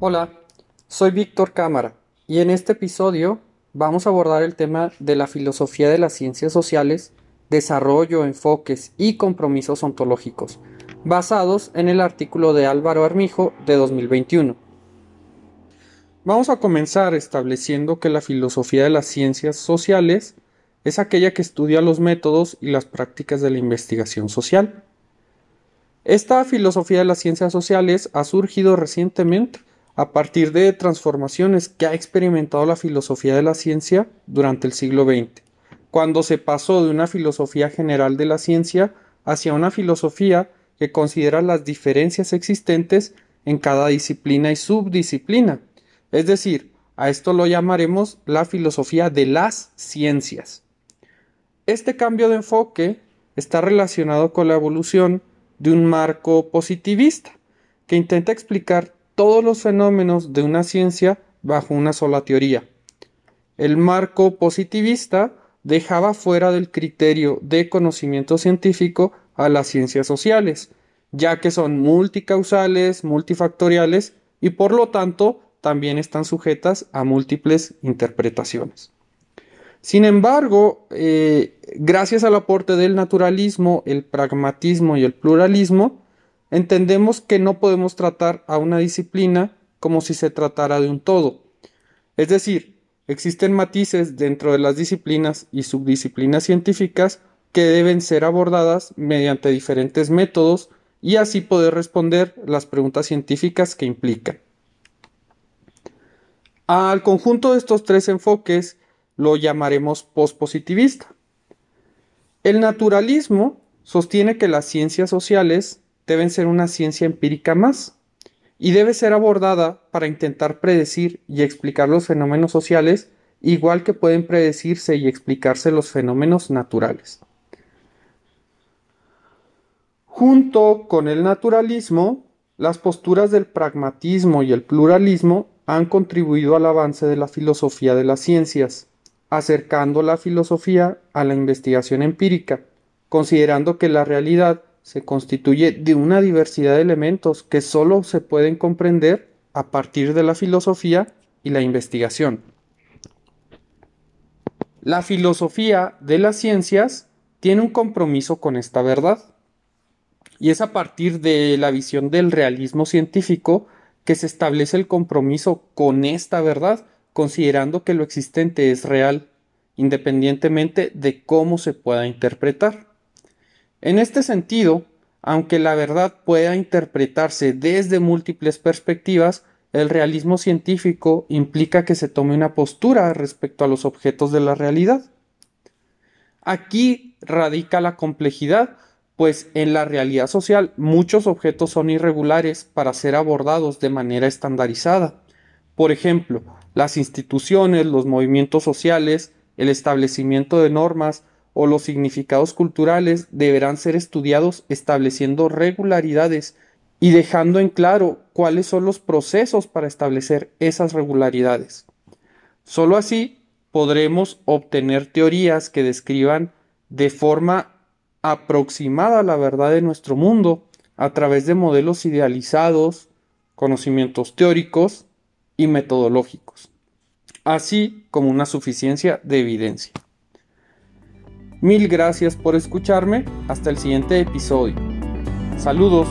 Hola, soy Víctor Cámara y en este episodio vamos a abordar el tema de la filosofía de las ciencias sociales, desarrollo, enfoques y compromisos ontológicos, basados en el artículo de Álvaro Armijo de 2021. Vamos a comenzar estableciendo que la filosofía de las ciencias sociales es aquella que estudia los métodos y las prácticas de la investigación social. Esta filosofía de las ciencias sociales ha surgido recientemente a partir de transformaciones que ha experimentado la filosofía de la ciencia durante el siglo XX, cuando se pasó de una filosofía general de la ciencia hacia una filosofía que considera las diferencias existentes en cada disciplina y subdisciplina. Es decir, a esto lo llamaremos la filosofía de las ciencias. Este cambio de enfoque está relacionado con la evolución de un marco positivista, que intenta explicar todos los fenómenos de una ciencia bajo una sola teoría. El marco positivista dejaba fuera del criterio de conocimiento científico a las ciencias sociales, ya que son multicausales, multifactoriales y por lo tanto también están sujetas a múltiples interpretaciones. Sin embargo, eh, gracias al aporte del naturalismo, el pragmatismo y el pluralismo, entendemos que no podemos tratar a una disciplina como si se tratara de un todo. Es decir, existen matices dentro de las disciplinas y subdisciplinas científicas que deben ser abordadas mediante diferentes métodos y así poder responder las preguntas científicas que implican. Al conjunto de estos tres enfoques lo llamaremos pospositivista. El naturalismo sostiene que las ciencias sociales deben ser una ciencia empírica más y debe ser abordada para intentar predecir y explicar los fenómenos sociales igual que pueden predecirse y explicarse los fenómenos naturales. Junto con el naturalismo, las posturas del pragmatismo y el pluralismo han contribuido al avance de la filosofía de las ciencias, acercando la filosofía a la investigación empírica, considerando que la realidad se constituye de una diversidad de elementos que solo se pueden comprender a partir de la filosofía y la investigación. La filosofía de las ciencias tiene un compromiso con esta verdad, y es a partir de la visión del realismo científico que se establece el compromiso con esta verdad, considerando que lo existente es real, independientemente de cómo se pueda interpretar. En este sentido, aunque la verdad pueda interpretarse desde múltiples perspectivas, el realismo científico implica que se tome una postura respecto a los objetos de la realidad. Aquí radica la complejidad, pues en la realidad social muchos objetos son irregulares para ser abordados de manera estandarizada. Por ejemplo, las instituciones, los movimientos sociales, el establecimiento de normas, o los significados culturales deberán ser estudiados estableciendo regularidades y dejando en claro cuáles son los procesos para establecer esas regularidades. Solo así podremos obtener teorías que describan de forma aproximada la verdad de nuestro mundo a través de modelos idealizados, conocimientos teóricos y metodológicos, así como una suficiencia de evidencia. Mil gracias por escucharme. Hasta el siguiente episodio. Saludos.